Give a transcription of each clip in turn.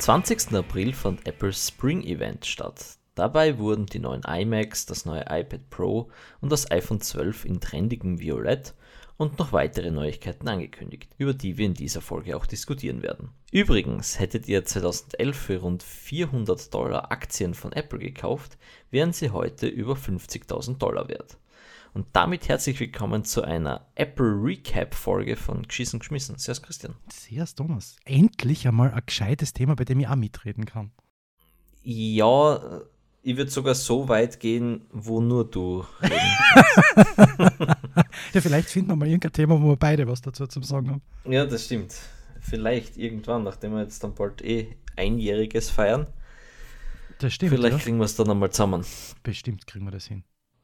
20. April fand Apples Spring Event statt. Dabei wurden die neuen iMacs, das neue iPad Pro und das iPhone 12 in trendigem Violett und noch weitere Neuigkeiten angekündigt, über die wir in dieser Folge auch diskutieren werden. Übrigens, hättet ihr 2011 für rund 400 Dollar Aktien von Apple gekauft, wären sie heute über 50.000 Dollar wert. Und damit herzlich willkommen zu einer Apple Recap Folge von Geschissen geschmissen. Servus Christian. Servus Thomas. Endlich einmal ein gescheites Thema, bei dem ich auch mitreden kann. Ja, ich würde sogar so weit gehen, wo nur du ja, vielleicht finden wir mal irgendein Thema, wo wir beide was dazu zu sagen haben. Ja, das stimmt. Vielleicht irgendwann, nachdem wir jetzt dann bald eh einjähriges feiern. Das stimmt. Vielleicht ja. kriegen wir es dann einmal zusammen. Bestimmt kriegen wir das hin.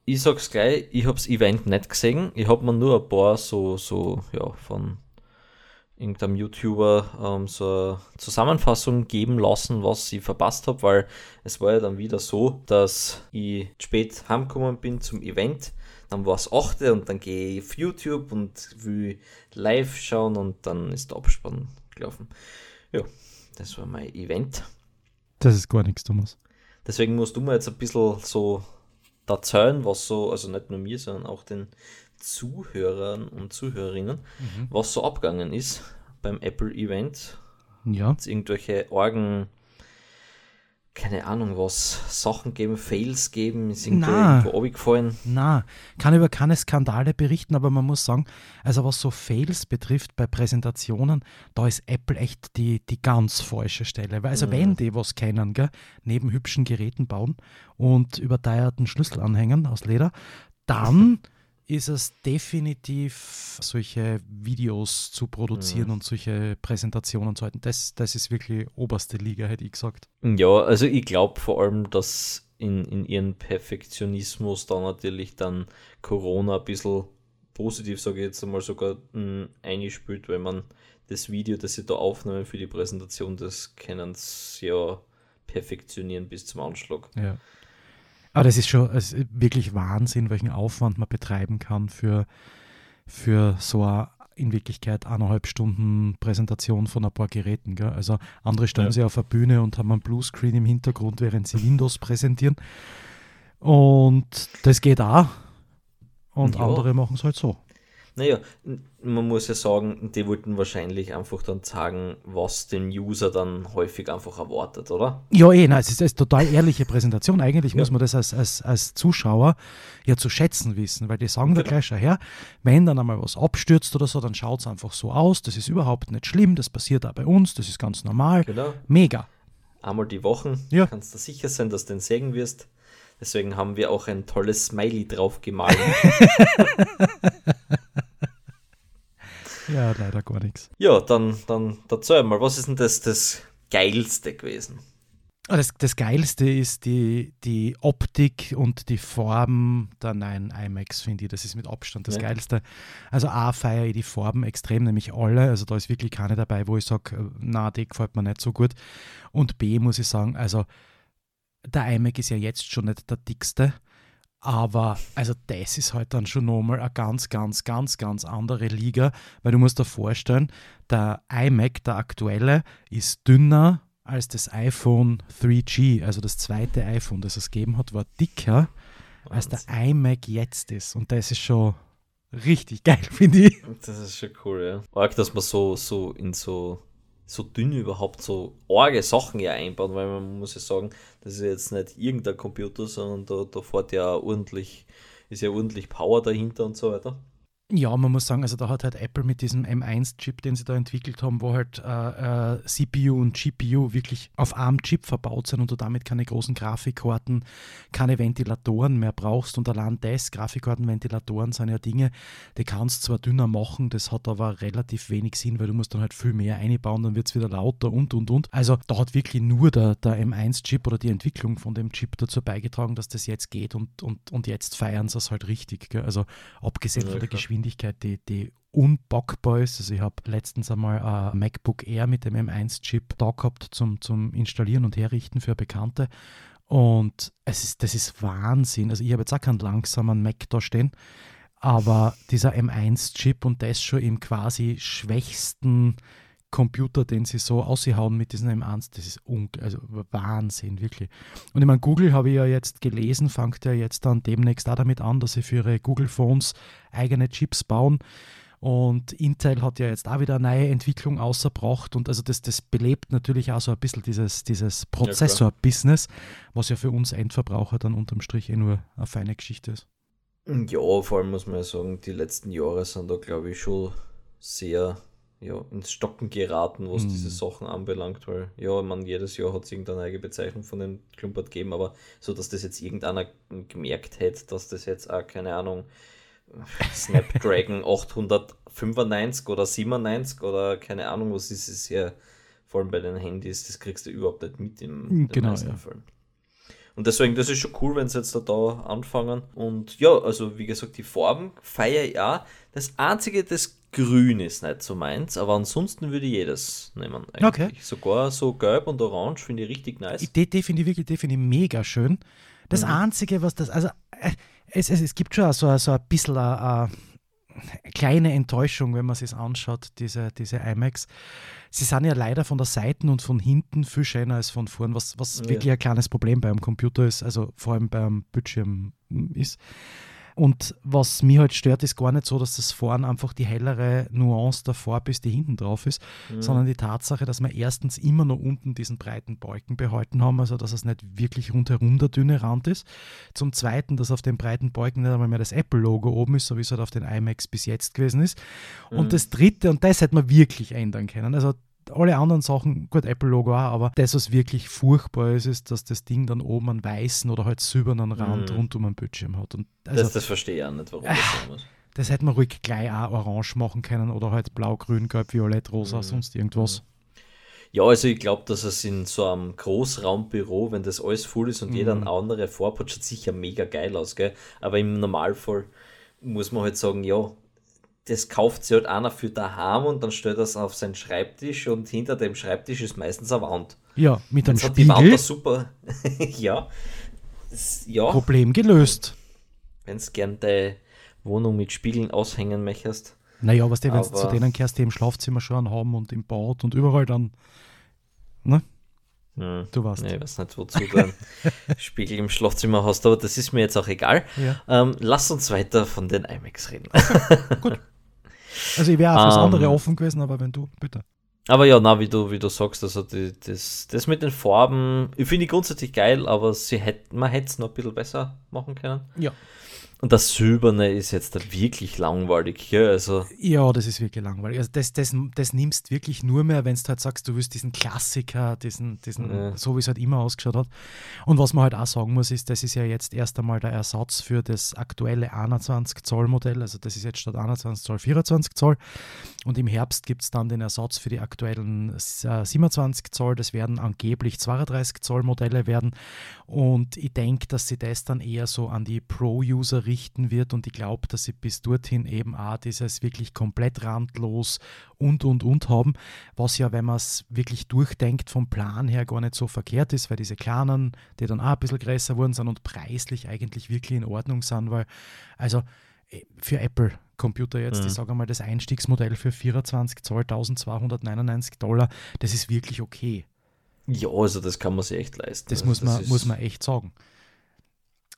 Ich sag's gleich, ich hab's Event nicht gesehen. Ich hab mir nur ein paar so, so, ja, von irgendeinem YouTuber ähm, so eine Zusammenfassung geben lassen, was ich verpasst habe, weil es war ja dann wieder so, dass ich spät heimgekommen bin zum Event, dann war es 8 und dann gehe ich auf YouTube und will live schauen und dann ist der Abspann gelaufen. Ja, das war mein Event. Das ist gar nichts, Thomas. Deswegen musst du mir jetzt ein bisschen so erzählen, was so, also nicht nur mir, sondern auch den Zuhörern und Zuhörerinnen, mhm. was so abgegangen ist beim Apple Event. Ja. Hat irgendwelche Orgen, keine Ahnung was, Sachen geben, Fails geben, irgendwo, Na, irgendwo abgefallen? Na, kann über keine Skandale berichten, aber man muss sagen, also was so Fails betrifft bei Präsentationen, da ist Apple echt die, die ganz falsche Stelle. Weil also mhm. wenn die was kennen, gell, neben hübschen Geräten bauen und überteierten Schlüsselanhängern aus Leder, dann ist es definitiv, solche Videos zu produzieren mhm. und solche Präsentationen zu halten. Das, das ist wirklich oberste Liga, hätte ich gesagt. Ja, also ich glaube vor allem, dass in, in ihren Perfektionismus da natürlich dann Corona ein bisschen positiv, sage ich jetzt einmal, sogar mh, eingespielt, weil man das Video, das sie da aufnehmen für die Präsentation, das können sie ja perfektionieren bis zum Anschlag. Ja. Aber das ist schon ist wirklich Wahnsinn, welchen Aufwand man betreiben kann für, für so eine in Wirklichkeit eineinhalb Stunden Präsentation von ein paar Geräten. Gell? Also andere stellen ja. sich auf der Bühne und haben einen Bluescreen im Hintergrund, während sie Windows präsentieren. Und das geht auch. Und ja. andere machen es halt so. Naja, man muss ja sagen, die wollten wahrscheinlich einfach dann sagen, was den User dann häufig einfach erwartet, oder? Ja, eh, nein, es ist eine total ehrliche Präsentation. Eigentlich ja. muss man das als, als, als Zuschauer ja zu schätzen wissen, weil die sagen genau. da gleich schon her, wenn dann einmal was abstürzt oder so, dann schaut es einfach so aus. Das ist überhaupt nicht schlimm, das passiert auch bei uns, das ist ganz normal. Genau. Mega. Einmal die Wochen ja. kannst du sicher sein, dass du den sägen wirst. Deswegen haben wir auch ein tolles Smiley drauf gemalt. Ja, leider gar nichts. Ja, dann, dann erzähl mal, was ist denn das, das Geilste gewesen? Ah, das, das Geilste ist die, die Optik und die Form der neuen iMacs, finde ich. Das ist mit Abstand das ja. Geilste. Also A, feiere ich die Farben extrem, nämlich alle. Also da ist wirklich keine dabei, wo ich sage, na, die gefällt mir nicht so gut. Und B, muss ich sagen, also der iMac ist ja jetzt schon nicht der dickste. Aber also das ist halt dann schon nochmal eine ganz, ganz, ganz, ganz andere Liga, weil du musst dir vorstellen, der iMac, der aktuelle, ist dünner als das iPhone 3G, also das zweite iPhone, das es gegeben hat, war dicker als der iMac jetzt ist. Und das ist schon richtig geil, finde ich. Das ist schon cool, ja. Arg, dass man so, so in so so dünn überhaupt so arge Sachen ja einbauen, weil man muss ja sagen, das ist jetzt nicht irgendein Computer, sondern da, da fährt ja ordentlich, ist ja ordentlich Power dahinter und so weiter. Ja, man muss sagen, also da hat halt Apple mit diesem M1-Chip, den sie da entwickelt haben, wo halt äh, äh, CPU und GPU wirklich auf einem Chip verbaut sind und du damit keine großen Grafikkarten, keine Ventilatoren mehr brauchst. Und allein das, Grafikkarten, Ventilatoren sind ja Dinge, die kannst du zwar dünner machen, das hat aber relativ wenig Sinn, weil du musst dann halt viel mehr einbauen, dann wird es wieder lauter und und und. Also da hat wirklich nur der, der M1-Chip oder die Entwicklung von dem Chip dazu beigetragen, dass das jetzt geht und, und, und jetzt feiern sie es halt richtig. Gell? Also abgesehen ja, von der Geschwindigkeit Geschwindigkeit, die, die unbockbar ist. Also ich habe letztens einmal ein MacBook Air mit dem M1-Chip da gehabt zum, zum Installieren und Herrichten für Bekannte. Und es ist, das ist Wahnsinn. Also ich habe jetzt auch keinen langsamen Mac da stehen, aber dieser M1-Chip und das schon im quasi schwächsten Computer, den sie so aushauen mit diesen M1, das ist also Wahnsinn, wirklich. Und ich meine, Google habe ich ja jetzt gelesen, fängt ja jetzt dann demnächst auch damit an, dass sie für ihre Google Phones eigene Chips bauen. Und Intel hat ja jetzt auch wieder eine neue Entwicklung außerbracht und also das, das belebt natürlich auch so ein bisschen dieses, dieses Prozessor-Business, was ja für uns Endverbraucher dann unterm Strich eh nur eine feine Geschichte ist. Ja, vor allem muss man ja sagen, die letzten Jahre sind da glaube ich schon sehr ja, ins Stocken geraten, was mhm. diese Sachen anbelangt, weil ja, man jedes Jahr hat es irgendeine eigene Bezeichnung von dem Klumpert gegeben, aber so, dass das jetzt irgendeiner gemerkt hätte, dass das jetzt auch, keine Ahnung, Snapdragon 895 oder 97 oder keine Ahnung, was ist es ja, vor allem bei den Handys, das kriegst du überhaupt nicht mit im hm, genau, ja. Fällen. Und deswegen, das ist schon cool, wenn sie jetzt da, da anfangen. Und ja, also wie gesagt, die Farben feiere ich auch. Das einzige, das Grün ist nicht so meins, aber ansonsten würde ich jedes nehmen. Eigentlich. Okay. Sogar so gelb und orange finde ich richtig nice. Die, die finde ich wirklich, die finde ich mega schön. Das mhm. einzige, was das, also äh, es, es, es gibt schon so, so ein bisschen eine, eine kleine Enttäuschung, wenn man sich anschaut, diese, diese iMacs. Sie sind ja leider von der Seite und von hinten viel schöner als von vorn, was, was ja. wirklich ein kleines Problem beim Computer ist, also vor allem beim Bildschirm ist. Und was mir halt stört, ist gar nicht so, dass das vorne einfach die hellere Nuance Farbe ist, die hinten drauf ist, mhm. sondern die Tatsache, dass wir erstens immer noch unten diesen breiten Balken behalten haben, also dass es nicht wirklich rundherum der dünne Rand ist. Zum Zweiten, dass auf dem breiten Balken nicht einmal mehr das Apple-Logo oben ist, so wie es halt auf den iMacs bis jetzt gewesen ist. Mhm. Und das Dritte, und das hätte man wirklich ändern können, also alle anderen Sachen, gut, Apple-Logo auch, aber das, was wirklich furchtbar ist, ist, dass das Ding dann oben einen weißen oder halt silbernen Rand mhm. rund um den Bildschirm hat. Und also, das, das verstehe ich auch nicht, warum äh, das sein muss. Das hätte man ruhig gleich auch orange machen können oder halt blau, grün, gelb, violett, rosa, mhm. sonst irgendwas. Mhm. Ja, also ich glaube, dass es in so einem Großraumbüro, wenn das alles voll ist und mhm. jeder eine andere hat, schaut sicher mega geil aus, gell? Aber im Normalfall muss man halt sagen, ja, das kauft sich halt einer für daheim und dann stellt er es auf seinen Schreibtisch und hinter dem Schreibtisch ist meistens eine Wand. Ja, mit einem Spiegel. Hat die Wand super. ja. Das, ja. Problem gelöst. Wenn du gern deine Wohnung mit Spiegeln aushängen möchtest. Naja, was du, wenn du zu denen kehrst, die im Schlafzimmer schon haben und im Bad und überall dann. Ne? Hm. Du warst. Nee, ich weiß nicht, wozu du einen Spiegel im Schlafzimmer hast, aber das ist mir jetzt auch egal. Ja. Ähm, lass uns weiter von den IMAX reden. Gut. Also ich wäre auch fürs um, andere ähm. offen gewesen, aber wenn du, bitte. Aber ja, na, wie du, wie du sagst, also die, das, das mit den Farben, ich finde ich grundsätzlich geil, aber sie hätt, man hätte es noch ein bisschen besser machen können. Ja. Und das Silberne ist jetzt wirklich langweilig. Ja, also. ja, das ist wirklich langweilig. Also das, das, das nimmst wirklich nur mehr, wenn du halt sagst, du willst diesen Klassiker, diesen, diesen ja. so wie es halt immer ausgeschaut hat. Und was man halt auch sagen muss, ist, das ist ja jetzt erst einmal der Ersatz für das aktuelle 21 Zoll Modell. Also das ist jetzt statt 21 Zoll 24 Zoll. Und im Herbst gibt es dann den Ersatz für die aktuellen 27 Zoll. Das werden angeblich 32 Zoll Modelle werden. Und ich denke, dass sie das dann eher so an die Pro-User richten wird und ich glaube, dass sie bis dorthin eben auch dieses wirklich komplett randlos und und und haben, was ja, wenn man es wirklich durchdenkt, vom Plan her gar nicht so verkehrt ist, weil diese kleinen, die dann auch ein bisschen größer wurden sind und preislich eigentlich wirklich in Ordnung sind, weil also äh, für Apple Computer jetzt, mhm. ich sage mal, das Einstiegsmodell für 24 Zoll 1299 Dollar, das ist wirklich okay. Ja, also das kann man sich echt leisten. Das, also muss, man, muss man echt sagen.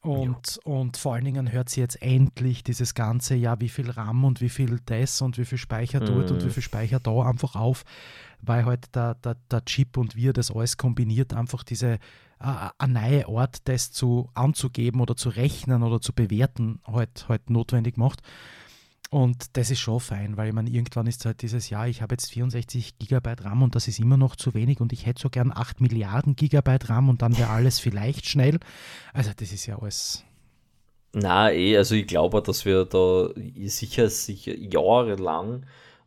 Und, ja. und vor allen Dingen hört sie jetzt endlich dieses ganze, ja, wie viel RAM und wie viel das und wie viel Speicher dort mm. und wie mhm. viel Speicher da einfach auf, weil halt der, der, der Chip und wir das alles kombiniert, einfach diese äh, eine neue Art, das zu anzugeben oder zu rechnen oder zu bewerten, halt, halt notwendig macht. Und das ist schon fein, weil ich meine, irgendwann ist halt dieses Jahr, ich habe jetzt 64 Gigabyte RAM und das ist immer noch zu wenig und ich hätte so gern 8 Milliarden Gigabyte RAM und dann wäre alles vielleicht schnell. Also das ist ja alles. Na, eh, also ich glaube, dass wir da sicher, sicher jahrelang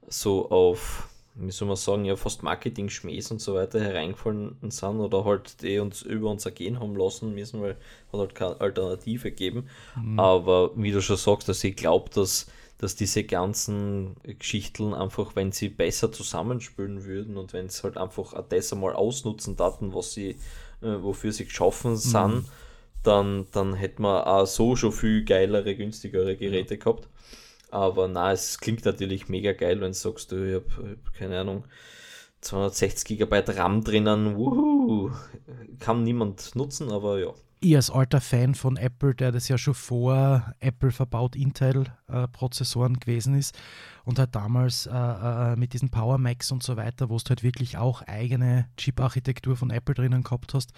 so auf, wie soll man sagen, ja fast Marketing-Schmähs und so weiter hereingefallen sind oder halt die uns über uns ergehen haben lassen müssen, weil es halt keine Alternative geben. Mhm. Aber wie du schon sagst, dass also ich glaube, dass dass diese ganzen Geschichten einfach, wenn sie besser zusammenspielen würden und wenn sie halt einfach das einmal ausnutzen daten, was sie, äh, wofür sie geschaffen sind, mhm. dann, dann hätte man auch so schon viel geilere, günstigere Geräte ja. gehabt. Aber na, es klingt natürlich mega geil, wenn du sagst, du, ich habe hab, keine Ahnung, 260 GB RAM drinnen, wuhu, kann niemand nutzen, aber ja. Ich als alter Fan von Apple, der das ja schon vor Apple verbaut Intel-Prozessoren äh, gewesen ist und halt damals äh, äh, mit diesen Power Macs und so weiter, wo du halt wirklich auch eigene Chip-Architektur von Apple drinnen gehabt hast,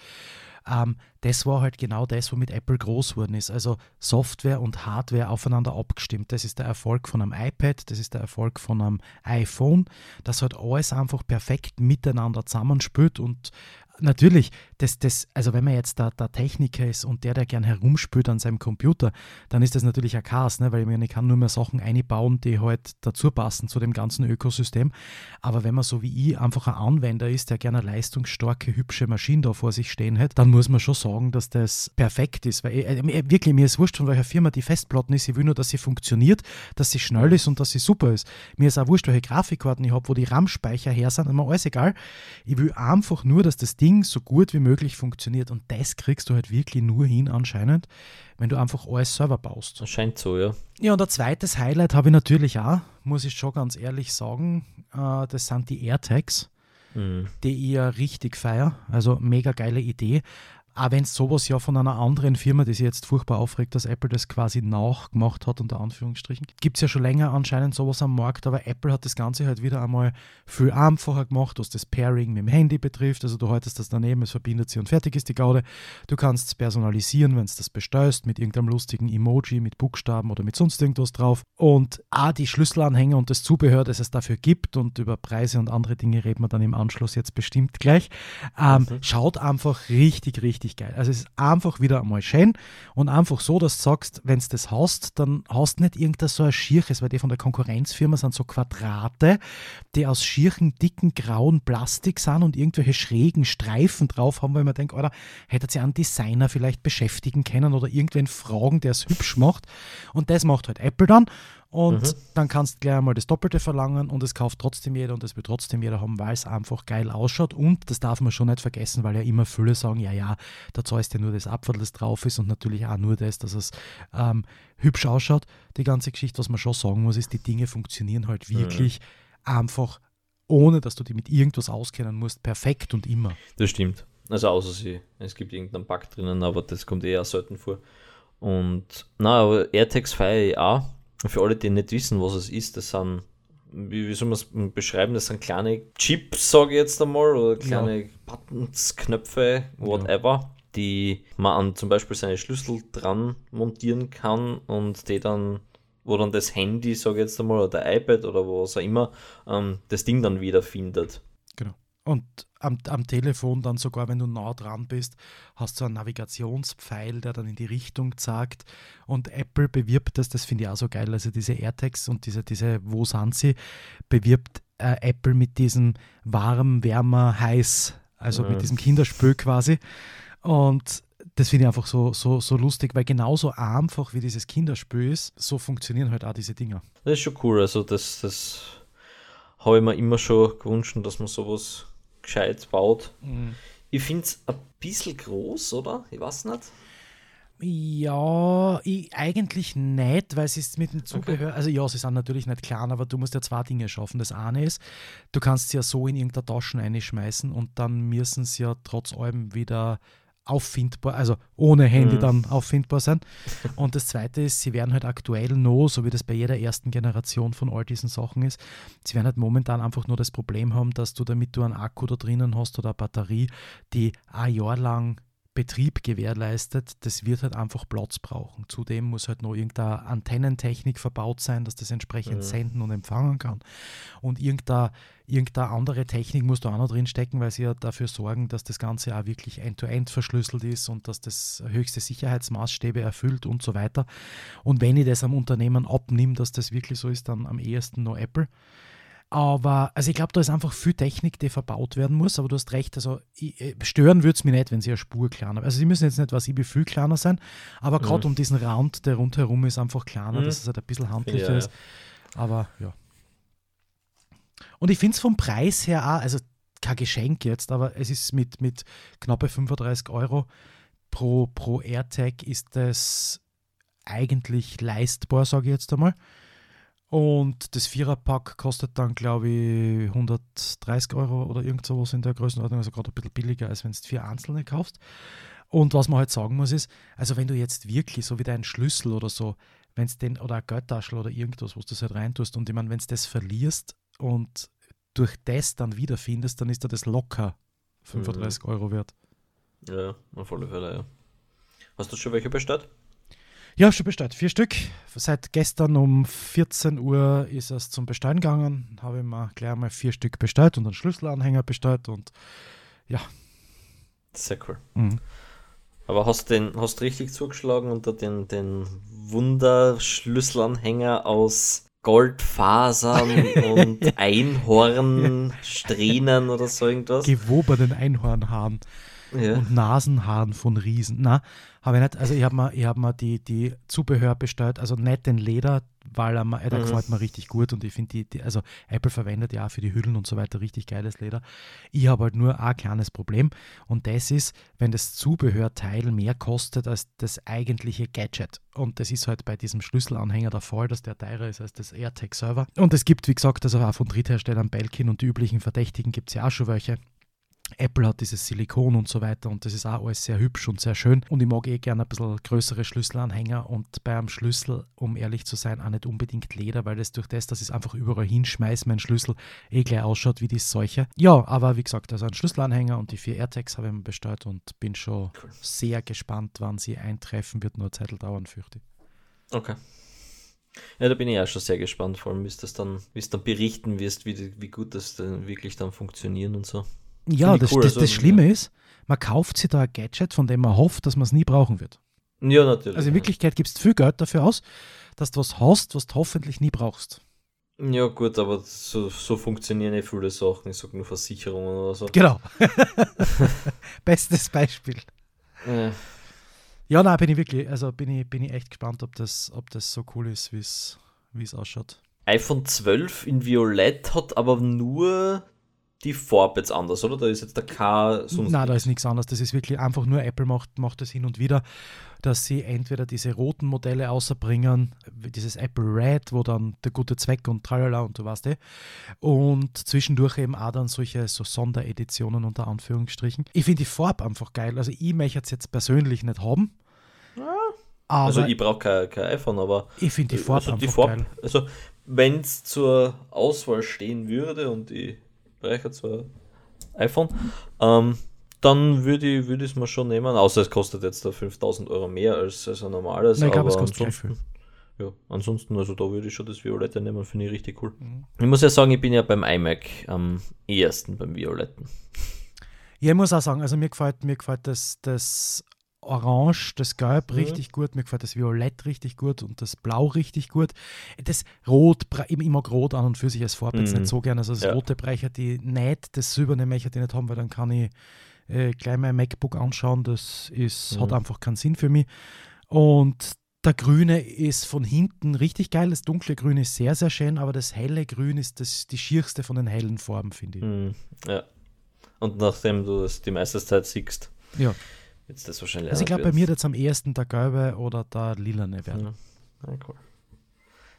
ähm, das war halt genau das, womit Apple groß geworden ist. Also Software und Hardware aufeinander abgestimmt. Das ist der Erfolg von einem iPad, das ist der Erfolg von einem iPhone, das halt alles einfach perfekt miteinander zusammenspielt und natürlich, das, das, also wenn man jetzt der, der Techniker ist und der, der gern herumspült an seinem Computer, dann ist das natürlich ein Chaos, ne? weil ich, meine, ich kann nur mehr Sachen einbauen, die halt dazu passen zu dem ganzen Ökosystem. Aber wenn man so wie ich einfach ein Anwender ist, der gerne eine leistungsstarke, hübsche Maschine da vor sich stehen hat, dann muss man schon sagen, dass das perfekt ist. Weil ich, äh, wirklich, mir ist wurscht, von welcher Firma die Festplatten ist. Ich will nur, dass sie funktioniert, dass sie schnell ist und dass sie super ist. Mir ist auch wurscht, welche Grafikkarten ich habe, wo die RAM-Speicher her sind, immer alles egal. Ich will einfach nur, dass das Ding Ding so gut wie möglich funktioniert. Und das kriegst du halt wirklich nur hin anscheinend, wenn du einfach alles selber baust. Das scheint so, ja. Ja, und ein zweites Highlight habe ich natürlich auch, muss ich schon ganz ehrlich sagen. Äh, das sind die AirTags, mhm. die ich ja richtig feier. Also mega geile Idee. Auch wenn es sowas ja von einer anderen Firma, die sich jetzt furchtbar aufregt, dass Apple das quasi nachgemacht hat, unter Anführungsstrichen. Gibt es ja schon länger anscheinend sowas am Markt, aber Apple hat das Ganze halt wieder einmal viel einfacher gemacht, was das Pairing mit dem Handy betrifft. Also du haltest das daneben, es verbindet sich und fertig ist die Gaude. Du kannst es personalisieren, wenn es das bestellst, mit irgendeinem lustigen Emoji, mit Buchstaben oder mit sonst irgendwas drauf. Und auch die Schlüsselanhänger und das Zubehör, das es dafür gibt und über Preise und andere Dinge reden wir dann im Anschluss jetzt bestimmt gleich, ähm, mhm. schaut einfach richtig, richtig richtig geil. Also es ist einfach wieder einmal schön und einfach so, dass du sagst, wenn du das hast, dann hast du nicht irgendein so ein Schierches, weil die von der Konkurrenzfirma sind so Quadrate, die aus schierchen, dicken, grauen Plastik sind und irgendwelche schrägen Streifen drauf haben, weil man denkt, oder hätte sich einen Designer vielleicht beschäftigen können oder irgendwen fragen, der es hübsch macht. Und das macht halt Apple dann und mhm. dann kannst du gleich einmal das Doppelte verlangen und es kauft trotzdem jeder und es wird trotzdem jeder haben, weil es einfach geil ausschaut. Und das darf man schon nicht vergessen, weil ja immer viele sagen, ja, ja, da zahlst du ja nur das Abfall, das drauf ist und natürlich auch nur das, dass es ähm, hübsch ausschaut. Die ganze Geschichte, was man schon sagen muss, ist, die Dinge funktionieren halt wirklich mhm. einfach, ohne dass du die mit irgendwas auskennen musst, perfekt und immer. Das stimmt. Also außer sie, es gibt irgendeinen Bug drinnen, aber das kommt eher selten vor. Und na, aber AirTags feiere ich auch für alle, die nicht wissen, was es ist, das sind, wie, wie soll man es beschreiben, das sind kleine Chips, sage ich jetzt einmal, oder kleine ja. Buttons, Knöpfe, whatever, ja. die man an zum Beispiel seine Schlüssel dran montieren kann und die dann wo dann das Handy, sage ich jetzt einmal, oder der iPad oder was auch immer, ähm, das Ding dann wiederfindet. Und am, am Telefon dann sogar, wenn du nah dran bist, hast du einen Navigationspfeil, der dann in die Richtung zeigt. Und Apple bewirbt das, das finde ich auch so geil. Also diese AirTags und diese, diese Wo sind sie, bewirbt äh, Apple mit diesem warm, wärmer, heiß, also ja. mit diesem Kinderspül quasi. Und das finde ich einfach so, so, so lustig, weil genauso einfach wie dieses Kinderspül ist, so funktionieren halt auch diese Dinger. Das ist schon cool. Also das, das habe ich mir immer schon gewünscht, dass man sowas gescheit baut. Mhm. Ich finde es ein bisschen groß, oder? Ich weiß nicht. Ja, ich, eigentlich nicht, weil es ist mit dem Zubehör, okay. also ja, sie sind natürlich nicht klein, aber du musst ja zwei Dinge schaffen. Das eine ist, du kannst sie ja so in irgendeine Taschen einschmeißen und dann müssen sie ja trotz allem wieder auffindbar, also ohne Handy mhm. dann auffindbar sein. Und das Zweite ist, sie werden halt aktuell noch, so wie das bei jeder ersten Generation von all diesen Sachen ist, sie werden halt momentan einfach nur das Problem haben, dass du, damit du einen Akku da drinnen hast oder eine Batterie, die ein Jahr lang Betrieb gewährleistet, das wird halt einfach Platz brauchen. Zudem muss halt noch irgendeine Antennentechnik verbaut sein, dass das entsprechend ja. senden und empfangen kann. Und irgendeine, irgendeine andere Technik muss da auch noch drin stecken, weil sie ja dafür sorgen, dass das Ganze auch wirklich end-to-end -end verschlüsselt ist und dass das höchste Sicherheitsmaßstäbe erfüllt und so weiter. Und wenn ich das am Unternehmen abnehme, dass das wirklich so ist, dann am ehesten noch Apple. Aber, also ich glaube, da ist einfach viel Technik, die verbaut werden muss, aber du hast recht, also ich, äh, stören würde es mich nicht, wenn sie eine Spur kleiner Also sie müssen jetzt nicht was ich viel kleiner sein, aber gerade mhm. um diesen Rand, der rundherum ist, einfach kleiner, mhm. dass es halt ein bisschen handlicher ja, ist. Aber ja. Und ich finde es vom Preis her auch, also kein Geschenk jetzt, aber es ist mit, mit knappe 35 Euro pro, pro AirTag ist das eigentlich leistbar, sage ich jetzt einmal. Und das Viererpack kostet dann, glaube ich, 130 Euro oder irgend sowas in der Größenordnung, also gerade ein bisschen billiger, als wenn du vier einzelne kaufst. Und was man halt sagen muss ist, also wenn du jetzt wirklich so wie deinen Schlüssel oder so, wenn es den, oder ein Geldtaschel oder irgendwas, wo du das halt reintust und ich meine, wenn du das verlierst und durch das dann wiederfindest, dann ist da das locker 35 mhm. Euro wert. Ja, auf alle Fälle, ja. Hast du schon welche bestellt? Ja, schon bestellt. Vier Stück. Seit gestern um 14 Uhr ist es zum Bestellen gegangen. Habe ich mir gleich mal vier Stück bestellt und einen Schlüsselanhänger bestellt und ja. Sehr cool. Mhm. Aber hast du den hast richtig zugeschlagen unter den, den Wunderschlüsselanhänger aus Goldfasern und Einhornsträhnen oder so irgendwas? Gewobenen Einhornhaaren ja. und Nasenhaaren von Riesen. Na, habe ich nicht. Also ich habe mir, hab mir die, die Zubehör bestellt, also nicht den Leder, weil er, der mhm. gefällt mir richtig gut und ich finde die, die, also Apple verwendet ja auch für die Hüllen und so weiter richtig geiles Leder. Ich habe halt nur ein kleines Problem und das ist, wenn das Zubehörteil mehr kostet als das eigentliche Gadget. Und das ist halt bei diesem Schlüsselanhänger der Fall, dass der teurer ist als das AirTag Server. Und es gibt, wie gesagt, also auch von Drittherstellern Belkin und die üblichen Verdächtigen gibt es ja auch schon welche. Apple hat dieses Silikon und so weiter und das ist auch alles sehr hübsch und sehr schön. Und ich mag eh gerne ein bisschen größere Schlüsselanhänger und beim Schlüssel, um ehrlich zu sein, auch nicht unbedingt Leder, weil das durch das, dass ich es einfach überall hinschmeiße, mein Schlüssel eh gleich ausschaut wie die Seuche. Ja, aber wie gesagt, also ein Schlüsselanhänger und die vier AirTags habe ich mir bestellt und bin schon sehr gespannt, wann sie eintreffen. Wird nur Zeit dauern, fürchte ich. Okay. Ja, da bin ich auch schon sehr gespannt, vor allem, wie es dann, dann berichten wirst, wie, wie gut das dann wirklich dann funktionieren und so. Ja, das, cool. das, das also, Schlimme ist, man kauft sich da ein Gadget, von dem man hofft, dass man es nie brauchen wird. Ja, natürlich. Also in Wirklichkeit gibst du viel Geld dafür aus, dass du was hast, was du hoffentlich nie brauchst. Ja, gut, aber so, so funktionieren nicht viele Sachen. Ich sage nur Versicherungen oder so. Genau. Bestes Beispiel. Ja. ja, nein, bin ich wirklich, also bin ich, bin ich echt gespannt, ob das, ob das so cool ist, wie es ausschaut. iPhone 12 in Violett hat aber nur die Farbe jetzt anders, oder? Da ist jetzt der K sonst. Nein, da ist nichts anderes. Das ist wirklich einfach nur Apple macht, macht das hin und wieder, dass sie entweder diese roten Modelle außerbringen, dieses Apple Red, wo dann der gute Zweck und tralala und du weißt eh, und zwischendurch eben auch dann solche so Sondereditionen unter Anführungsstrichen. Ich finde die Farbe einfach geil. Also ich möchte es jetzt persönlich nicht haben. Ja. also ich brauche kein, kein iPhone, aber ich finde die Farbe also die Farbe, geil. Also wenn es zur Auswahl stehen würde und ich Bereicher zwar iPhone, ähm, dann würde ich es würd mir schon nehmen, außer es kostet jetzt da 5000 Euro mehr als, als ein normales. Nein, ich glaube, es kostet ansonsten, ja, ansonsten, also da würde ich schon das Violette nehmen, finde ich richtig cool. Mhm. Ich muss ja sagen, ich bin ja beim iMac am ehesten beim Violetten. Ja, ich muss auch sagen, also mir gefällt, mir gefällt das, das Orange, das Gelb mhm. richtig gut, mir gefällt das Violett richtig gut und das Blau richtig gut. Das Rot, ich, mag Rot an und für sich als Farbe mhm. jetzt nicht so gerne. Also das ja. Rote Brecher die nicht, das Silberne möchte ich nicht haben, weil dann kann ich äh, gleich mein MacBook anschauen. Das ist, mhm. hat einfach keinen Sinn für mich. Und der Grüne ist von hinten richtig geil. Das dunkle Grün ist sehr, sehr schön, aber das helle Grün ist das, die schierste von den hellen Farben, finde ich. Mhm. Ja. Und nachdem du das die meiste Zeit siehst. Ja Jetzt das wahrscheinlich. Also ich glaube, bei mir jetzt am ersten der gelbe oder der lilane werden. Ja, ja cool.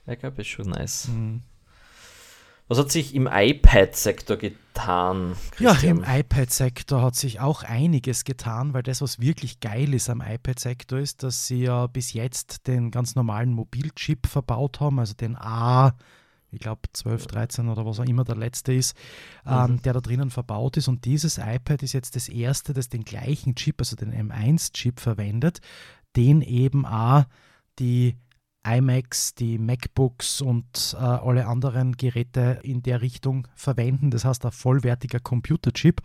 Ich glaube, ist schon nice. Mhm. Was hat sich im iPad-Sektor getan? Christian? Ja, im iPad-Sektor hat sich auch einiges getan, weil das, was wirklich geil ist am iPad-Sektor, ist, dass sie ja bis jetzt den ganz normalen Mobilchip verbaut haben, also den A ich glaube 12, 13 oder was auch immer der letzte ist, ähm, mhm. der da drinnen verbaut ist. Und dieses iPad ist jetzt das erste, das den gleichen Chip, also den M1-Chip verwendet, den eben auch die iMacs, die MacBooks und äh, alle anderen Geräte in der Richtung verwenden. Das heißt, ein vollwertiger Computerchip.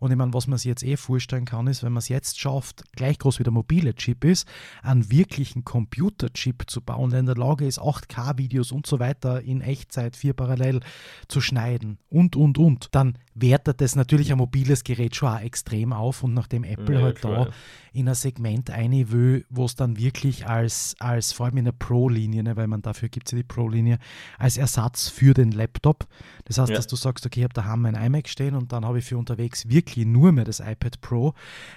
Und ich meine, was man sich jetzt eh vorstellen kann, ist, wenn man es jetzt schafft, gleich groß wie der mobile Chip ist, einen wirklichen Computerchip zu bauen, der in der Lage ist, 8K-Videos und so weiter in Echtzeit, vier parallel zu schneiden und, und, und, dann wertet das natürlich ein mobiles Gerät schon auch extrem auf. Und nachdem Apple ja, halt da in ein Segment eine will, wo es dann wirklich als, als vor allem in der Pro-Linie, ne, weil man dafür gibt es ja die Pro-Linie, als Ersatz für den Laptop. Das heißt, ja. dass du sagst, okay, ich habe daheim mein iMac stehen und dann habe ich für unterwegs wirklich nur mehr das iPad Pro.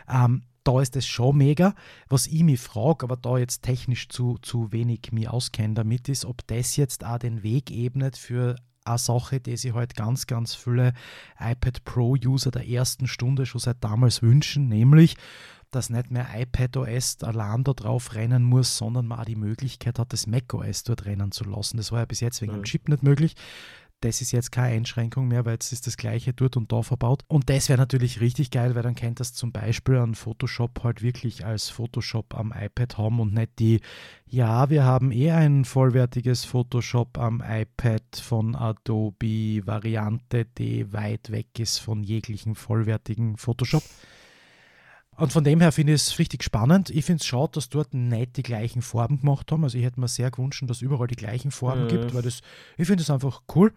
Ähm, da ist es schon mega. Was ich mich frage, aber da jetzt technisch zu, zu wenig mich auskenne damit, ist, ob das jetzt auch den Weg ebnet für eine Sache, die sich halt ganz, ganz viele iPad Pro-User der ersten Stunde schon seit damals wünschen, nämlich dass nicht mehr iPad OS allein da drauf rennen muss, sondern man auch die Möglichkeit hat, das Mac OS dort rennen zu lassen. Das war ja bis jetzt wegen mhm. dem Chip nicht möglich. Das ist jetzt keine Einschränkung mehr, weil jetzt ist das gleiche dort und da verbaut. Und das wäre natürlich richtig geil, weil dann kennt das zum Beispiel an Photoshop halt wirklich als Photoshop am iPad haben und nicht die, ja, wir haben eh ein vollwertiges Photoshop am iPad von Adobe Variante, die weit weg ist von jeglichen vollwertigen Photoshop. Und von dem her finde ich es richtig spannend. Ich finde es schade, dass dort nicht die gleichen Farben gemacht haben. Also ich hätte mir sehr gewünscht, dass es überall die gleichen Farben mhm. gibt, weil das, ich finde es einfach cool.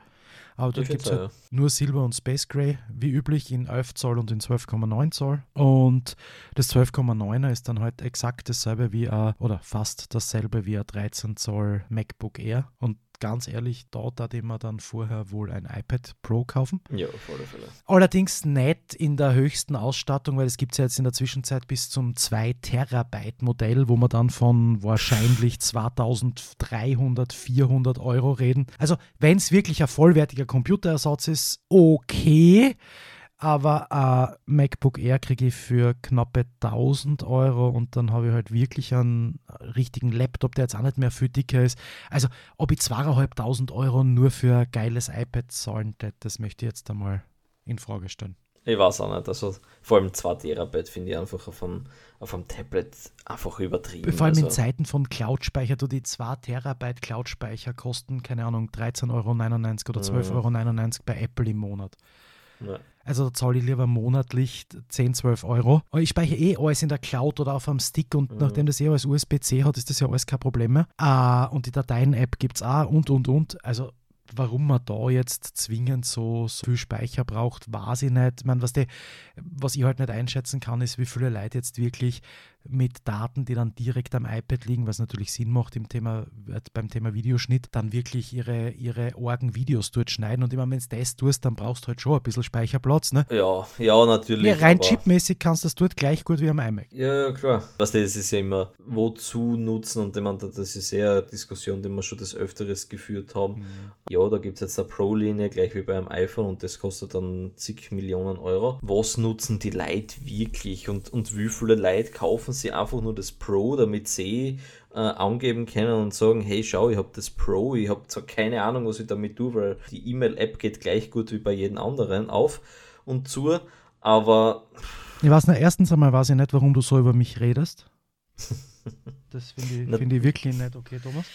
Aber dort gibt es halt ja. nur Silber und Space Gray, wie üblich in 11 Zoll und in 12,9 Zoll. Und das 12,9er ist dann halt exakt dasselbe wie ein, oder fast dasselbe wie ein 13 Zoll MacBook Air. Und ganz ehrlich, da da ich mir dann vorher wohl ein iPad Pro kaufen. Ja, auf alle Fälle. Allerdings nicht in der höchsten Ausstattung, weil es gibt ja jetzt in der Zwischenzeit bis zum 2 Terabyte Modell, wo man dann von wahrscheinlich 2300, 400 Euro reden. Also wenn es wirklich ein vollwertiger Computerersatz ist, okay. Aber ein MacBook Air kriege ich für knappe 1000 Euro und dann habe ich halt wirklich einen richtigen Laptop, der jetzt auch nicht mehr viel dicker ist. Also, ob ich 2500 Euro nur für ein geiles iPad zahlen hätte, das möchte ich jetzt einmal in Frage stellen. Ich weiß auch nicht. Also, vor allem 2 Terabyte finde ich einfach auf einem, auf einem Tablet einfach übertrieben. Vor allem also. in Zeiten von Cloud-Speicher, du die 2 Terabyte Cloud-Speicher kosten, keine Ahnung, 13,99 Euro oder 12,99 Euro bei Apple im Monat. Ja. Also da zahle ich lieber monatlich 10, 12 Euro. Aber ich speichere eh alles in der Cloud oder auf einem Stick und mhm. nachdem das eh alles USB-C hat, ist das ja alles kein Problem mehr. Ah, und die Dateien-App gibt es auch und und und. Also warum man da jetzt zwingend so, so viel Speicher braucht, weiß ich nicht. Ich meine, was, die, was ich halt nicht einschätzen kann, ist, wie viele Leute jetzt wirklich mit Daten, die dann direkt am iPad liegen, was natürlich Sinn macht im Thema, beim Thema Videoschnitt, dann wirklich ihre, ihre Orgen-Videos dort schneiden. Und immer wenn du das tust, dann brauchst du halt schon ein bisschen Speicherplatz. Ne? Ja, ja, natürlich. Ja, rein chipmäßig kannst du das dort gleich gut wie am iMac. Ja, klar. Was das ist ja immer, wozu nutzen und meine, das ist eher eine Diskussion, die wir schon des Öfteres geführt haben. Mhm. Ja, da gibt es jetzt eine Pro-Linie, gleich wie beim iPhone und das kostet dann zig Millionen Euro. Was nutzen die Leute wirklich und, und wie viele Leute kaufen sie einfach nur das Pro, damit sie äh, angeben können und sagen, hey schau, ich habe das Pro, ich habe zwar keine Ahnung, was ich damit tue, weil die E-Mail-App geht gleich gut wie bei jedem anderen auf und zu, aber... Ich weiß nicht, erstens einmal weiß ich nicht, warum du so über mich redest. Das finde ich, find ich wirklich nicht okay, Thomas.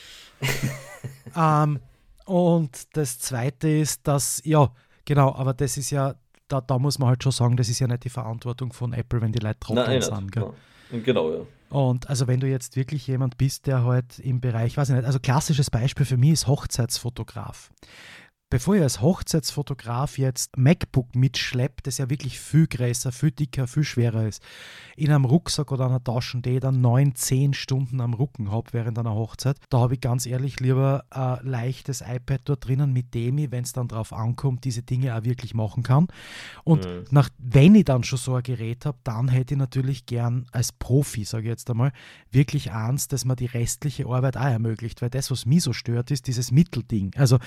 ähm, und das Zweite ist, dass, ja, genau, aber das ist ja, da, da muss man halt schon sagen, das ist ja nicht die Verantwortung von Apple, wenn die Leute Trottel sind. Gell? Genau, ja. Und also wenn du jetzt wirklich jemand bist, der halt im Bereich, weiß ich nicht, also klassisches Beispiel für mich ist Hochzeitsfotograf bevor ihr als Hochzeitsfotograf jetzt MacBook mitschleppt, das ja wirklich viel größer, viel dicker, viel schwerer ist, in einem Rucksack oder einer Tasche, die ich dann neun, zehn Stunden am Rücken habe während einer Hochzeit, da habe ich ganz ehrlich lieber ein leichtes iPad dort drinnen, mit dem ich, wenn es dann drauf ankommt, diese Dinge auch wirklich machen kann. Und mhm. nach, wenn ich dann schon so ein Gerät habe, dann hätte ich natürlich gern als Profi, sage ich jetzt einmal, wirklich eins, dass man die restliche Arbeit auch ermöglicht, weil das, was mich so stört, ist dieses Mittelding. Also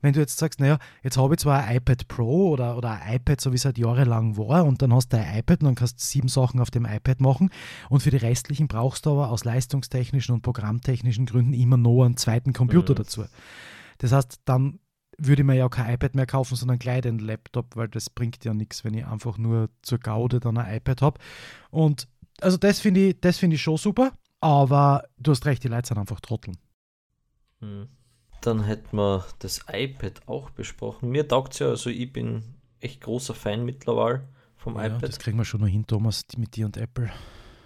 wenn du jetzt sagst, sagst, naja, jetzt habe ich zwar ein iPad Pro oder, oder ein iPad, so wie es halt jahrelang war, und dann hast du ein iPad und dann kannst du sieben Sachen auf dem iPad machen. Und für die restlichen brauchst du aber aus leistungstechnischen und programmtechnischen Gründen immer noch einen zweiten Computer mhm. dazu. Das heißt, dann würde ich mir ja kein iPad mehr kaufen, sondern gleich den Laptop, weil das bringt ja nichts, wenn ich einfach nur zur Gaude dann ein iPad habe. Und also das finde ich, find ich schon super, aber du hast recht, die Leute sind einfach Trotteln. Hm. Dann hätten wir das iPad auch besprochen. Mir taugt es ja, also ich bin echt großer Fan mittlerweile vom ja, iPad. Das kriegen wir schon noch hin, Thomas, mit dir und Apple.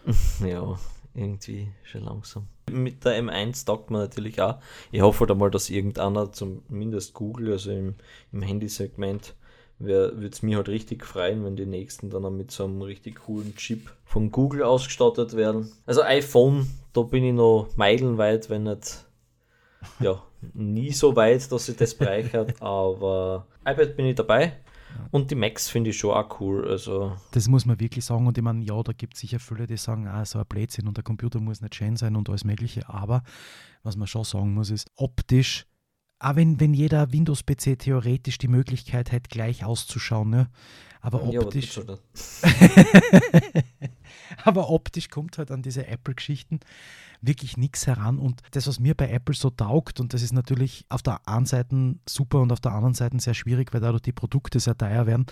ja, irgendwie schon langsam. Mit der M1 taugt man natürlich auch. Ich hoffe halt einmal, dass irgendeiner, zumindest Google, also im, im Handysegment, würde es mir halt richtig freuen, wenn die nächsten dann auch mit so einem richtig coolen Chip von Google ausgestattet werden. Also iPhone, da bin ich noch meilenweit, wenn nicht ja, nie so weit, dass sich das bereichert, aber iPad bin ich dabei. Und die Macs finde ich schon auch cool. Also. Das muss man wirklich sagen. Und ich meine, ja, da gibt es sicher viele, die sagen, ah, so ein Blödsinn und der Computer muss nicht schön sein und alles Mögliche. Aber was man schon sagen muss, ist, optisch, auch wenn, wenn jeder Windows-PC theoretisch die Möglichkeit hätte, gleich auszuschauen, ne? Aber optisch. Ja, aber, aber optisch kommt halt an diese Apple-Geschichten wirklich nichts heran. Und das, was mir bei Apple so taugt, und das ist natürlich auf der einen Seite super und auf der anderen Seite sehr schwierig, weil dadurch die Produkte sehr teuer werden.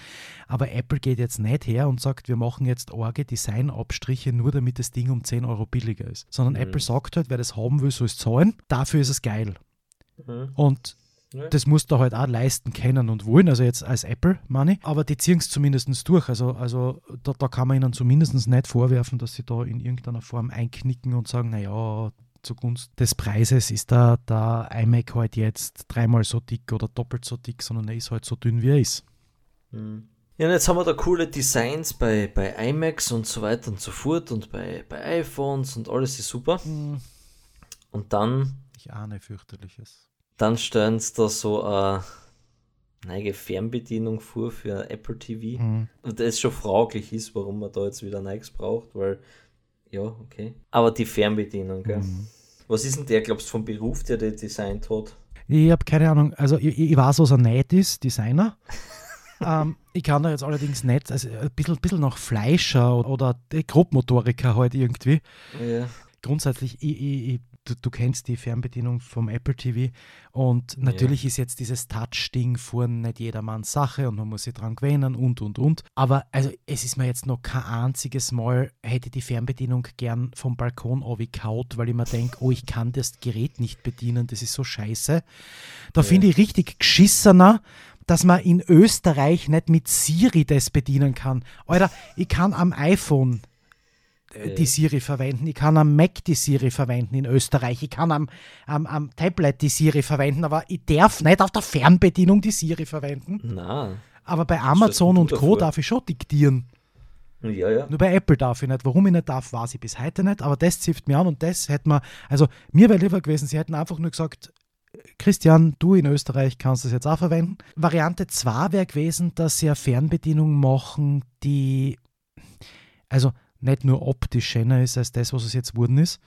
Aber Apple geht jetzt nicht her und sagt, wir machen jetzt Orge Designabstriche nur damit das Ding um 10 Euro billiger ist. Sondern mhm. Apple sagt halt, wer das haben will, soll es zahlen. Dafür ist es geil. Mhm. Und ja. Das musst du halt auch leisten können und wollen, also jetzt als Apple Money, aber die ziehen es zumindest durch. Also, also da, da kann man ihnen zumindest nicht vorwerfen, dass sie da in irgendeiner Form einknicken und sagen, naja, zugunsten des Preises ist da der iMac halt jetzt dreimal so dick oder doppelt so dick, sondern er ist halt so dünn, wie er ist. Mhm. Ja, und jetzt haben wir da coole Designs bei, bei iMacs und so weiter und so fort und bei, bei iPhones und alles ist super. Mhm. Und dann. Ich ahne fürchterliches. Dann stellen sie da so eine neue Fernbedienung vor für Apple TV. Mhm. Und das schon fraglich ist, warum man da jetzt wieder nichts braucht, weil, ja, okay. Aber die Fernbedienung, gell. Mhm. Was ist denn der, glaubst du, vom Beruf, der der designt hat? Ich habe keine Ahnung. Also, ich, ich weiß, was er nicht ist, Designer. ähm, ich kann da jetzt allerdings nicht, also ein bisschen, bisschen noch Fleischer oder, oder Grobmotoriker halt irgendwie. Ja. Grundsätzlich, ich, ich, ich du, du, kennst die Fernbedienung vom Apple TV und natürlich ja. ist jetzt dieses Touch-Ding vorne nicht jedermanns Sache und man muss sich dran gewöhnen und und und. Aber also es ist mir jetzt noch kein einziges Mal, hätte die Fernbedienung gern vom Balkon kaut, weil ich mir denke, oh, ich kann das Gerät nicht bedienen, das ist so scheiße. Da ja. finde ich richtig geschissener, dass man in Österreich nicht mit Siri das bedienen kann. Alter, ich kann am iPhone die Siri verwenden, ich kann am Mac die Siri verwenden in Österreich, ich kann am, am, am Tablet die Siri verwenden, aber ich darf nicht auf der Fernbedienung die Siri verwenden. Na. Aber bei Amazon und Co. Darf ich schon diktieren. Ja, ja. Nur bei Apple darf ich nicht. Warum ich nicht darf, weiß ich bis heute nicht. Aber das zipft mir an und das hätte man, also mir wäre lieber gewesen, sie hätten einfach nur gesagt, Christian, du in Österreich kannst das jetzt auch verwenden. Variante 2 wäre gewesen, dass sie eine Fernbedienung machen, die, also nicht nur optisch schöner ist als das, was es jetzt wurden ist,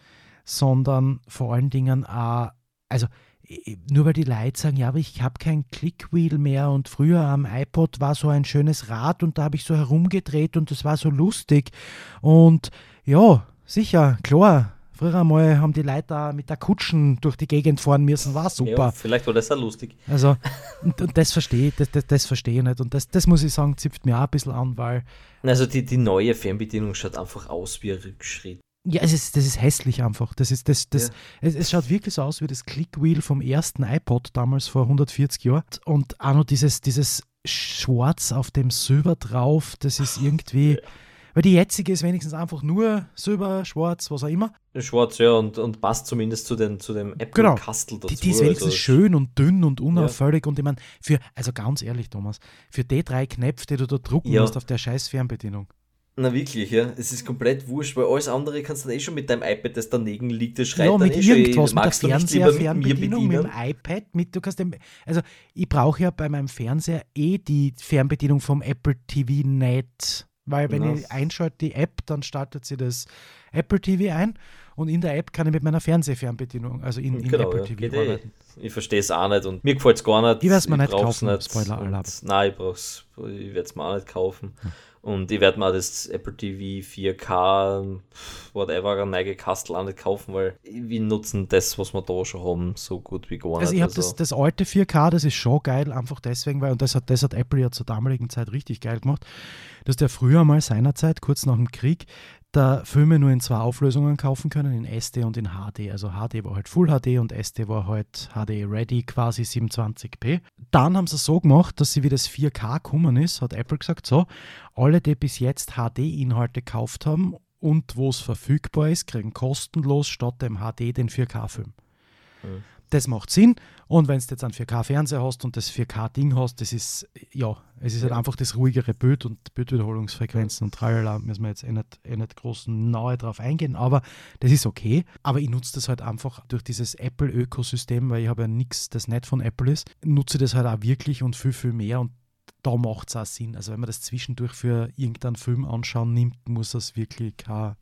sondern vor allen Dingen auch, also nur weil die Leute sagen, ja, aber ich habe kein Clickwheel mehr und früher am iPod war so ein schönes Rad und da habe ich so herumgedreht und das war so lustig. Und ja, sicher, klar, Früher einmal haben die Leute da mit der Kutschen durch die Gegend fahren müssen, war super. Ja, vielleicht war das auch lustig. Also, und, und das verstehe das, das, das verstehe ich nicht. Und das, das muss ich sagen, zipft mir auch ein bisschen an, weil. Also die, die neue Fernbedienung schaut einfach aus wie ein Rückschritt. Ja, es ist, das ist hässlich einfach. Das ist, das, das, ja. es, es, schaut wirklich so aus wie das Clickwheel vom ersten iPod damals vor 140 Jahren. Und auch noch dieses, dieses Schwarz auf dem Silber drauf, das ist irgendwie. Ja weil die jetzige ist wenigstens einfach nur silber, schwarz, was auch immer. Schwarz, ja, und, und passt zumindest zu, den, zu dem Apple-Kastel genau. dazu. Die, die ist wenigstens also schön und dünn und unauffällig. Ja. Und ich meine, für, also ganz ehrlich, Thomas, für die drei Knöpfe, die du da drucken ja. musst auf der scheiß Fernbedienung. Na wirklich, ja. Es ist komplett wurscht, weil alles andere kannst du dann eh schon mit deinem iPad, das daneben liegt, das schreit ja, dann mit eh irgendwas, schon, mit der Fernseher, Fernbedienung, mit, mit dem iPad, mit, du kannst dem, also ich brauche ja bei meinem Fernseher eh die Fernbedienung vom Apple TV nicht weil wenn genau. ich einschalte die App, dann startet sie das Apple TV ein und in der App kann ich mit meiner Fernsehfernbedienung, also in, in genau, Apple TV ja, arbeiten. Ich, ich verstehe es auch nicht und mir gefällt es gar nicht. Ich werde es mir nicht kaufen, nicht. Spoiler Alarm. Nein, ich, ich werde es mir auch nicht kaufen. Hm. Und ich werde mal das Apple TV 4K, whatever, neue Kastel auch nicht kaufen, weil wir nutzen das, was wir da schon haben, so gut wie gar also nicht. Also ich habe das, das alte 4K, das ist schon geil, einfach deswegen, weil, und das hat, das hat Apple ja zur damaligen Zeit richtig geil gemacht, dass der früher mal seinerzeit, kurz nach dem Krieg, da Filme nur in zwei Auflösungen kaufen können, in SD und in HD. Also HD war halt Full HD und SD war halt HD Ready, quasi 720p. Dann haben sie es so gemacht, dass sie wie das 4K gekommen ist, hat Apple gesagt, so, alle, die bis jetzt HD-Inhalte gekauft haben und wo es verfügbar ist, kriegen kostenlos statt dem HD den 4K-Film. Mhm. Das macht Sinn. Und wenn du jetzt einen 4K-Fernseher hast und das 4K-Ding hast, das ist, ja, es ist halt einfach das ruhigere Bild und Bildwiederholungsfrequenzen und tralala, müssen wir jetzt eh nicht, eh nicht groß nahe drauf eingehen, aber das ist okay. Aber ich nutze das halt einfach durch dieses Apple-Ökosystem, weil ich habe ja nichts, das nicht von Apple ist, nutze das halt auch wirklich und viel, viel mehr und da macht es auch Sinn. Also wenn man das zwischendurch für irgendeinen Film anschauen nimmt, muss das wirklich kein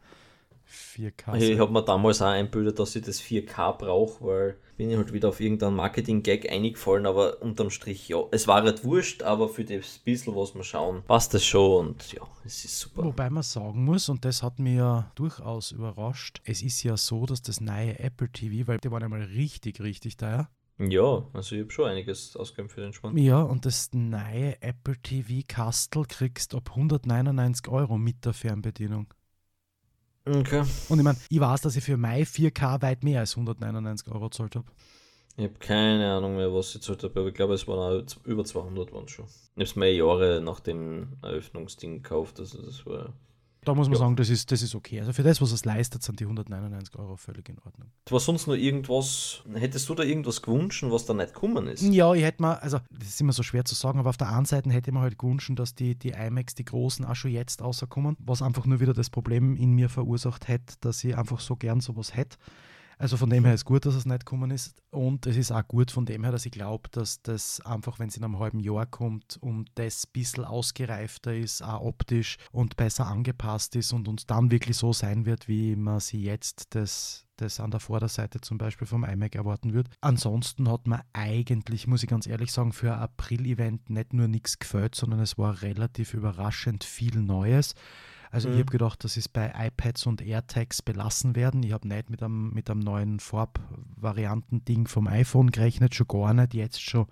4K sein. Ich habe mir damals auch einbildet, dass ich das 4K brauche, weil bin ich halt wieder auf irgendeinen Marketing-Gag eingefallen, aber unterm Strich, ja, es war halt wurscht, aber für das bisschen, was wir schauen, passt das schon und ja, es ist super. Wobei man sagen muss, und das hat mich ja durchaus überrascht, es ist ja so, dass das neue Apple TV, weil die waren einmal richtig, richtig teuer. Ja, also ich habe schon einiges ausgegeben für den Schwanz. Ja, und das neue Apple TV Kastel kriegst ab 199 Euro mit der Fernbedienung. Okay. Und ich meine, ich weiß, dass ich für mein 4K weit mehr als 199 Euro gezahlt habe. Ich habe keine Ahnung mehr, was ich gezahlt habe, aber ich glaube, es waren über 200 waren schon. Ich habe es mir Jahre nach dem Eröffnungsding gekauft, also das war Da muss man Ja. sagen, das ist, das ist okay. Also für das, was es leistet, sind die 199 Euro völlig in Ordnung. War sonst noch irgendwas, hättest du da irgendwas gewünscht, was da nicht gekommen ist? Ja, ich hätte mir, also das ist immer so schwer zu sagen, aber auf der einen Seite hätte ich mir halt gewünscht, dass die, die iMacs, die großen, auch schon jetzt rauskommen, was einfach nur wieder das Problem in mir verursacht hätte, dass ich einfach so gern sowas hätte. Also von dem her ist gut, dass es nicht gekommen ist. Und es ist auch gut von dem her, dass ich glaube, dass das einfach, wenn es in einem halben Jahr kommt, um das ein bisschen ausgereifter ist, auch optisch und besser angepasst ist und uns dann wirklich so sein wird, wie man sie jetzt das das an der Vorderseite zum Beispiel vom iMac erwarten wird. Ansonsten hat mir eigentlich, muss ich ganz ehrlich sagen, für ein April-Event nicht nur nichts gefällt, sondern es war relativ überraschend viel Neues. Also ich Mhm. habe gedacht, dass es bei iPads und AirTags belassen werden. Ich habe nicht mit einem, mit einem neuen Farbvarianten-Ding vom iPhone gerechnet, schon gar nicht, jetzt schon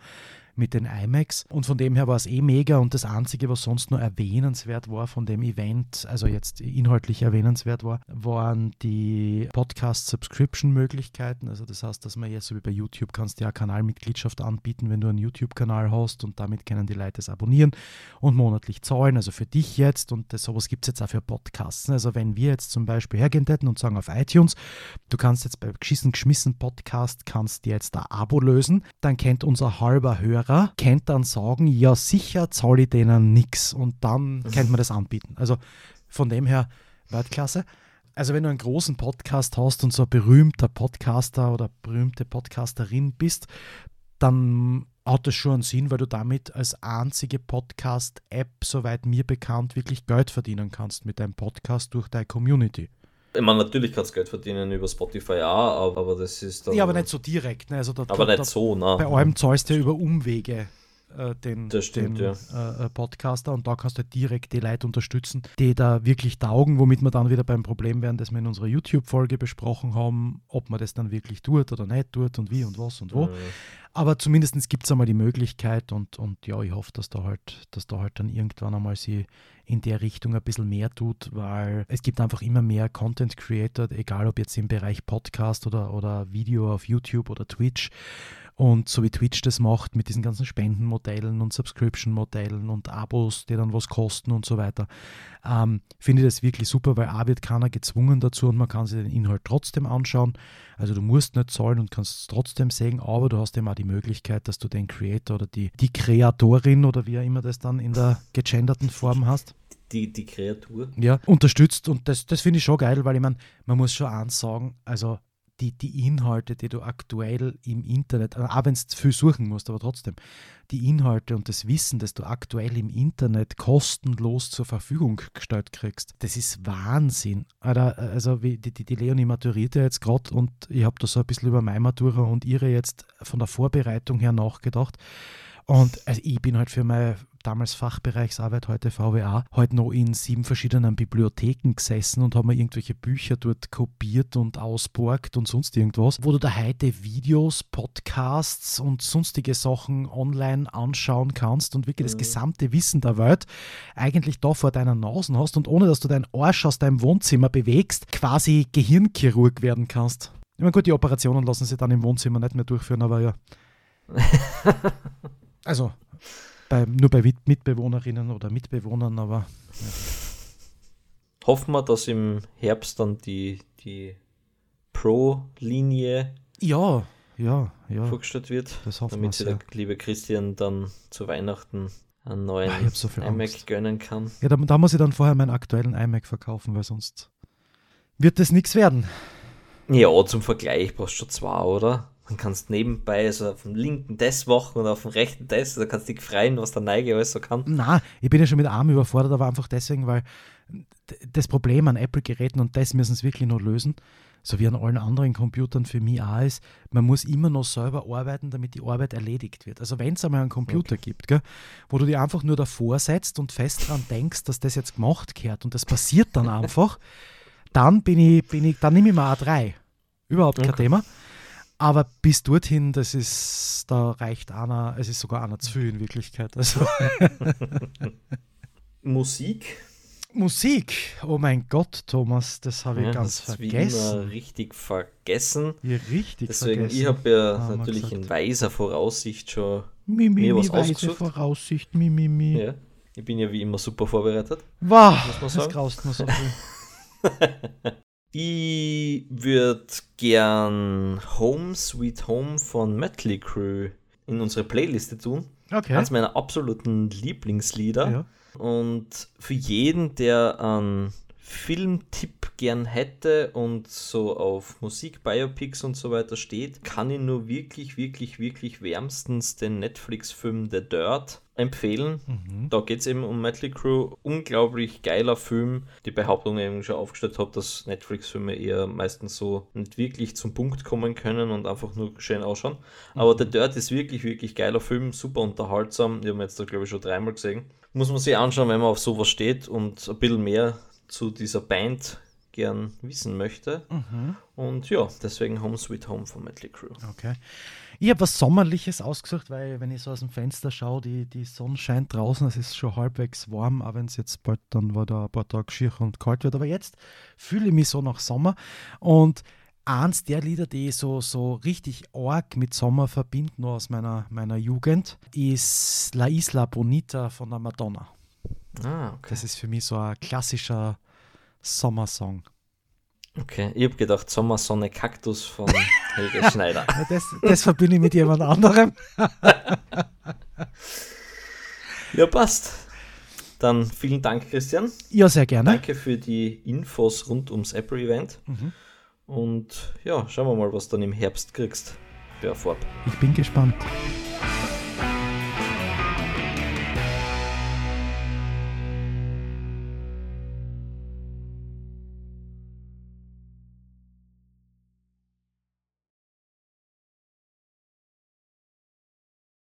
mit den iMacs. Und von dem her war es eh mega. Und das Einzige, was sonst nur erwähnenswert war von dem Event, also jetzt inhaltlich erwähnenswert war, waren die Podcast-Subscription-Möglichkeiten. Also das heißt, dass man jetzt so wie bei YouTube kannst du ja Kanalmitgliedschaft anbieten, wenn du einen YouTube-Kanal hast und damit können die Leute es abonnieren und monatlich zahlen. Also für dich jetzt und das, sowas gibt es jetzt auch für Podcasts. Also wenn wir jetzt zum Beispiel hergehen hätten und sagen auf iTunes, du kannst jetzt bei Geschissen geschmissen Podcast kannst dir jetzt ein Abo lösen, dann kennt unser halber Hörer, kennt dann sagen, ja sicher zahle ich denen nix und dann kennt man das anbieten. Also von dem her Weltklasse. Also wenn du einen großen Podcast hast und so ein berühmter Podcaster oder berühmte Podcasterin bist, dann hat das schon einen Sinn, weil du damit als einzige Podcast-App, soweit mir bekannt, wirklich Geld verdienen kannst mit deinem Podcast durch deine Community. Ich meine, natürlich kannst du Geld verdienen über Spotify auch, aber, das ist dann. Ja, aber nicht so direkt. Ne? Also da, Aber da, nicht so, ne? Bei allem zahlst du ja über Umwege äh, den, stimmt, den ja. äh, äh, Podcaster und da kannst du halt direkt die Leute unterstützen, die da wirklich taugen, womit wir dann wieder beim Problem wären, das wir in unserer YouTube-Folge besprochen haben, ob man das dann wirklich tut oder nicht tut und wie und was und wo. Mhm. Aber zumindest gibt es einmal die Möglichkeit und, und ja, ich hoffe, dass da halt, dass da halt dann irgendwann einmal sie in der Richtung ein bisschen mehr tut, weil es gibt einfach immer mehr Content Creator, egal ob jetzt im Bereich Podcast oder, oder Video auf YouTube oder Twitch. Und so wie Twitch das macht mit diesen ganzen Spendenmodellen und Subscription-Modellen und Abos, die dann was kosten und so weiter, ähm, finde ich das wirklich super, weil A wird keiner gezwungen dazu und man kann sich den Inhalt trotzdem anschauen. Also du musst nicht zahlen und kannst es trotzdem sehen, aber du hast auch die Möglichkeit, dass du den Creator oder die, die Kreatorin oder wie auch immer das dann in der gegenderten Form hast, Die, die Kreatur. ja, unterstützt. Und das, das finde ich schon geil, weil ich meine, man muss schon eins sagen, also die, die Inhalte, die du aktuell im Internet, äh, auch wenn du viel suchen musst, aber trotzdem, die Inhalte und das Wissen, das du aktuell im Internet kostenlos zur Verfügung gestellt kriegst, das ist Wahnsinn. Alter, Also wie die, die, die Leonie maturiert ja jetzt gerade und ich habe da so ein bisschen über meine Matura und ihre jetzt von der Vorbereitung her nachgedacht. Und also ich bin halt für meine damals Fachbereichsarbeit, heute VWA, halt noch in sieben verschiedenen Bibliotheken gesessen und habe mir irgendwelche Bücher dort kopiert und ausborgt und sonst irgendwas, wo du da heute Videos, Podcasts und sonstige Sachen online anschauen kannst und wirklich das Mhm. gesamte Wissen der Welt eigentlich da vor deiner Nase hast und ohne dass du deinen Arsch aus deinem Wohnzimmer bewegst, quasi Gehirnchirurg werden kannst. Ich meine, gut, die Operationen lassen sich dann im Wohnzimmer nicht mehr durchführen, aber ja. Also, bei, nur bei Mit- Mitbewohnerinnen oder Mitbewohnern, aber Hoffen wir, dass im Herbst dann die, die Pro-Linie ja, ja, ja, vorgestellt wird, das hoffen damit sich der liebe Christian dann zu Weihnachten einen neuen Ah, ich hab so iMac Angst. gönnen kann. Ja, da, da muss ich dann vorher meinen aktuellen iMac verkaufen, weil sonst wird das nichts werden. Ja, zum Vergleich brauchst du schon zwei, oder? Dann kannst nebenbei so auf dem linken das machen und auf dem rechten das. Da kannst du dich freien, was der Neige alles so kann. Na, ich bin ja schon mit Arm überfordert, aber einfach deswegen, weil das Problem an Apple-Geräten und das müssen sie wirklich noch lösen, so wie an allen anderen Computern für mich auch ist, man muss immer noch selber arbeiten, damit die Arbeit erledigt wird. Also wenn es einmal einen Computer okay. gibt, gell, wo du dir einfach nur davor setzt und fest dran denkst, dass das jetzt gemacht gehört und das passiert dann einfach, dann bin ich, bin ich, dann nehme ich mal A3. Überhaupt kein okay. Thema. Aber bis dorthin, das ist, da reicht einer, es ist sogar einer zu viel in Wirklichkeit. Also. Musik Musik. Oh mein Gott, Thomas, das habe ich ja, ganz vergessen. Wie richtig vergessen. Ja, richtig Deswegen, vergessen. ich habe ja haben natürlich in weiser Voraussicht schon mi, mi, mir was mi, ausgesucht. Voraussicht, mi, mi, mi. Ja, ich bin ja wie immer super vorbereitet. Wow, das graust mir so Ich würde gern Home Sweet Home von Metley Crew in unsere Playliste tun. Okay. Eines meiner absoluten Lieblingslieder. Ja. Und für jeden, der einen Filmtipp gern hätte und so auf Musik, Biopics und so weiter steht, kann ich nur wirklich, wirklich, wirklich wärmstens den Netflix-Film The Dirt empfehlen. Mhm. Da geht es eben um Metal Crew. Unglaublich geiler Film. Die Behauptung, die ich eben schon aufgestellt habe, dass Netflix-Filme eher meistens so nicht wirklich zum Punkt kommen können und einfach nur schön ausschauen. Mhm. Aber The Dirt ist wirklich, wirklich geiler Film, super unterhaltsam. Die haben jetzt da, glaube ich, schon dreimal gesehen. Muss man sich anschauen, wenn man auf sowas steht und ein bisschen mehr zu dieser Band gern wissen möchte. Mhm. Und ja, deswegen Home Sweet Home von Metal Crew. Okay. Ich habe was Sommerliches ausgesucht, weil wenn ich so aus dem Fenster schaue, die, die Sonne scheint draußen, es ist schon halbwegs warm, auch wenn es jetzt bald dann wieder ein paar Tage schier und kalt wird. Aber jetzt fühle ich mich so nach Sommer und eins der Lieder, die ich so, so richtig arg mit Sommer verbinde, nur aus meiner, meiner Jugend, ist La Isla Bonita von der Madonna. Ah, okay. Das ist für mich so ein klassischer Sommersong. Okay, ich habe gedacht, Sommersonne Kaktus von Helge Schneider. das, das verbinde ich mit jemand anderem. ja, passt. Dann vielen Dank, Christian. Ja, sehr gerne. Danke für die Infos rund ums Apple-Event. Mhm. Und ja, schauen wir mal, was du dann im Herbst kriegst für Erfolg. Ich bin gespannt.